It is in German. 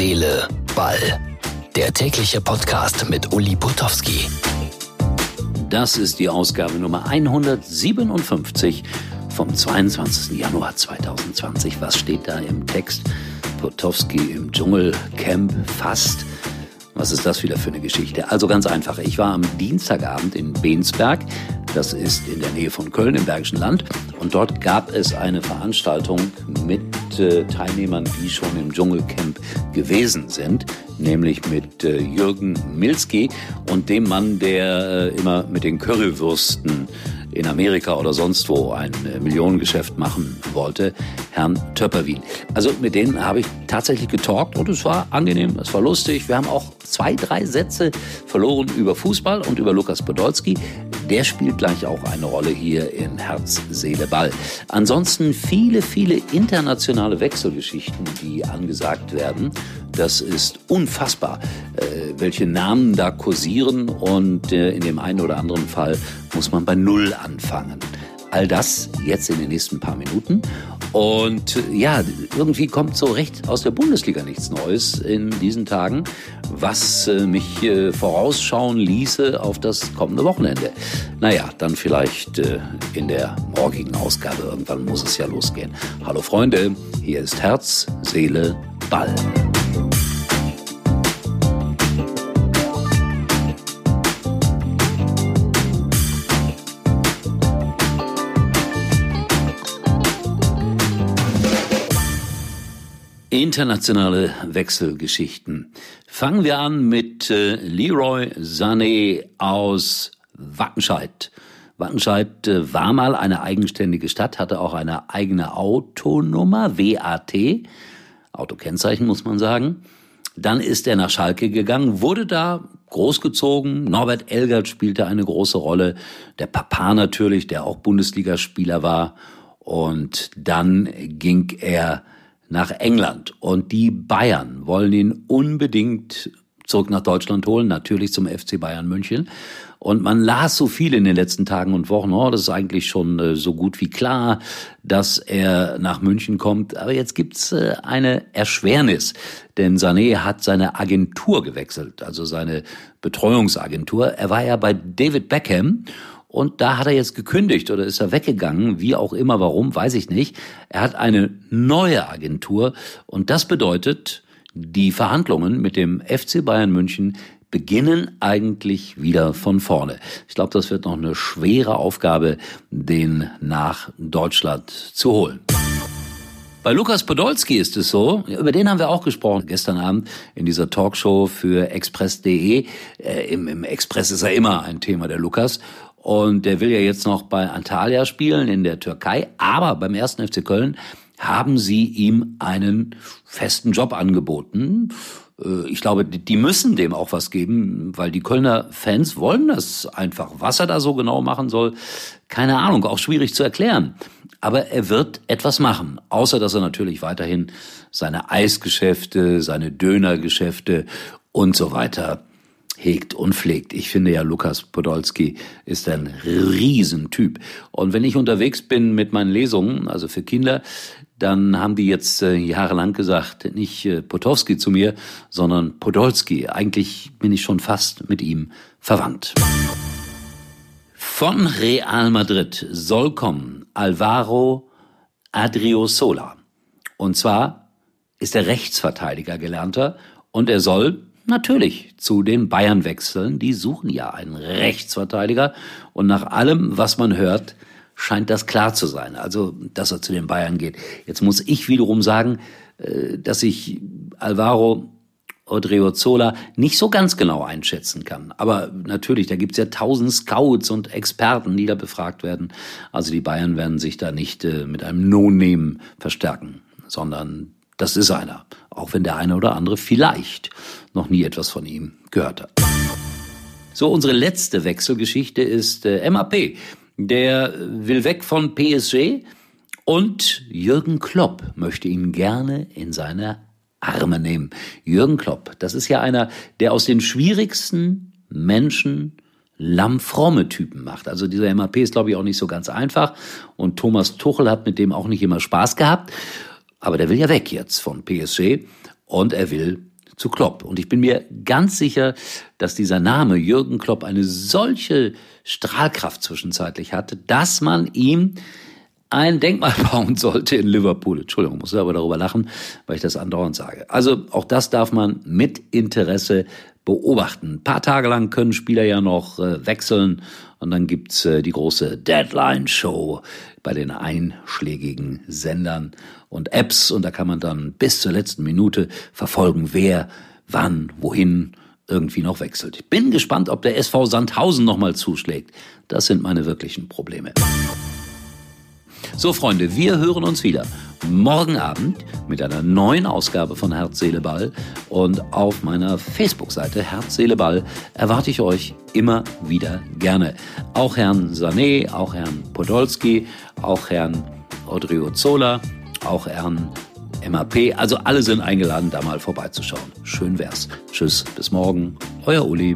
Seele, Ball. Der tägliche Podcast mit Uli Potowski. Das ist die Ausgabe Nummer 157 vom 22. Januar 2020. Was steht da im Text? Potowski im Dschungelcamp fast. Was ist das wieder für eine Geschichte? Also ganz einfach. Ich war am Dienstagabend in Bensberg. Das ist in der Nähe von Köln im Bergischen Land. Und dort gab es eine Veranstaltung mit äh, Teilnehmern, die schon im Dschungelcamp gewesen sind, nämlich mit äh, Jürgen Milski und dem Mann, der äh, immer mit den Currywürsten in Amerika oder sonst wo ein äh, Millionengeschäft machen wollte, Herrn Töpperwien. Also mit denen habe ich tatsächlich getalkt und es war angenehm, es war lustig. Wir haben auch zwei, drei Sätze verloren über Fußball und über Lukas Podolski. Der spielt gleich auch eine Rolle hier in Herz, Seele, Ball. Ansonsten viele, viele internationale Wechselgeschichten, die angesagt werden. Das ist unfassbar, äh, welche Namen da kursieren und äh, in dem einen oder anderen Fall muss man bei Null anfangen. All das jetzt in den nächsten paar Minuten. Und ja, irgendwie kommt so recht aus der Bundesliga nichts Neues in diesen Tagen, was äh, mich äh, vorausschauen ließe auf das kommende Wochenende. Naja, dann vielleicht äh, in der morgigen Ausgabe. Irgendwann muss es ja losgehen. Hallo Freunde, hier ist Herz, Seele, Ball. Internationale Wechselgeschichten. Fangen wir an mit äh, Leroy Sané aus Wattenscheid. Wattenscheid äh, war mal eine eigenständige Stadt, hatte auch eine eigene Autonummer, WAT, Autokennzeichen muss man sagen. Dann ist er nach Schalke gegangen, wurde da großgezogen. Norbert Elgert spielte eine große Rolle. Der Papa natürlich, der auch Bundesligaspieler war. Und dann ging er nach England. Und die Bayern wollen ihn unbedingt zurück nach Deutschland holen, natürlich zum FC Bayern München. Und man las so viel in den letzten Tagen und Wochen, oh, das ist eigentlich schon äh, so gut wie klar, dass er nach München kommt. Aber jetzt gibt's äh, eine Erschwernis, denn Sané hat seine Agentur gewechselt, also seine Betreuungsagentur. Er war ja bei David Beckham und da hat er jetzt gekündigt oder ist er weggegangen, wie auch immer, warum, weiß ich nicht. Er hat eine neue Agentur und das bedeutet, die Verhandlungen mit dem FC Bayern München beginnen eigentlich wieder von vorne. Ich glaube, das wird noch eine schwere Aufgabe, den nach Deutschland zu holen. Bei Lukas Podolski ist es so, über den haben wir auch gesprochen gestern Abend in dieser Talkshow für Express.de. Äh, im, Im Express ist er immer ein Thema, der Lukas. Und der will ja jetzt noch bei Antalya spielen in der Türkei. Aber beim ersten FC Köln haben sie ihm einen festen Job angeboten. Äh, ich glaube, die müssen dem auch was geben, weil die Kölner Fans wollen das einfach. Was er da so genau machen soll, keine Ahnung, auch schwierig zu erklären. Aber er wird etwas machen, außer dass er natürlich weiterhin seine Eisgeschäfte, seine Dönergeschäfte und so weiter hegt und pflegt. Ich finde ja, Lukas Podolski ist ein Riesentyp. Und wenn ich unterwegs bin mit meinen Lesungen, also für Kinder, dann haben die jetzt äh, jahrelang gesagt, nicht äh, Potowski zu mir, sondern Podolski. Eigentlich bin ich schon fast mit ihm verwandt. Von Real Madrid soll kommen Alvaro Adriosola. Und zwar ist er Rechtsverteidiger gelernter und er soll Natürlich, zu den Bayern wechseln. Die suchen ja einen Rechtsverteidiger. Und nach allem, was man hört, scheint das klar zu sein. Also, dass er zu den Bayern geht. Jetzt muss ich wiederum sagen, äh, dass ich Alvaro Odriozola nicht so ganz genau einschätzen kann. Aber natürlich, da gibt's ja tausend Scouts und Experten, die da befragt werden. Also die Bayern werden sich da nicht äh, mit einem No-Name verstärken, sondern das ist einer, auch wenn der eine oder andere vielleicht noch nie etwas von ihm gehört hat. So, unsere letzte Wechselgeschichte ist äh, MAP. Der will weg von PSG und Jürgen Klopp möchte ihn gerne in seine Arme nehmen. Jürgen Klopp, das ist ja einer, der aus den schwierigsten Menschen lammfromme Typen macht. Also dieser MAP ist, glaube ich, auch nicht so ganz einfach. Und Thomas Tuchel hat mit dem auch nicht immer Spaß gehabt. Aber der will ja weg jetzt von PSG. und er will zu Klopp. Und ich bin mir ganz sicher, dass dieser Name Jürgen Klopp eine solche Strahlkraft zwischenzeitlich hatte, dass man ihm ein Denkmal bauen sollte in Liverpool. Entschuldigung, muss aber darüber lachen, weil ich das andauernd sage. Also auch das darf man mit Interesse beobachten. Ein paar Tage lang können Spieler ja noch äh, wechseln und dann gibt's äh, die große Deadline-Show bei den einschlägigen Sendern und Apps und da kann man dann bis zur letzten Minute verfolgen, wer, wann, wohin irgendwie noch wechselt. Ich bin gespannt, ob der SV Sandhausen nochmal zuschlägt. Das sind meine wirklichen Probleme. So, Freunde, wir hören uns wieder morgen Abend mit einer neuen Ausgabe von Herz, Seele, Ball. Und auf meiner Facebook-Seite Herz, Seele, Ball erwarte ich euch immer wieder gerne. Auch Herrn Sané, auch Herrn Podolski, auch Herrn Odriozola, auch Herrn MAP. Also alle sind eingeladen, da mal vorbeizuschauen. Schön wär's. Tschüss, bis morgen. Euer Uli.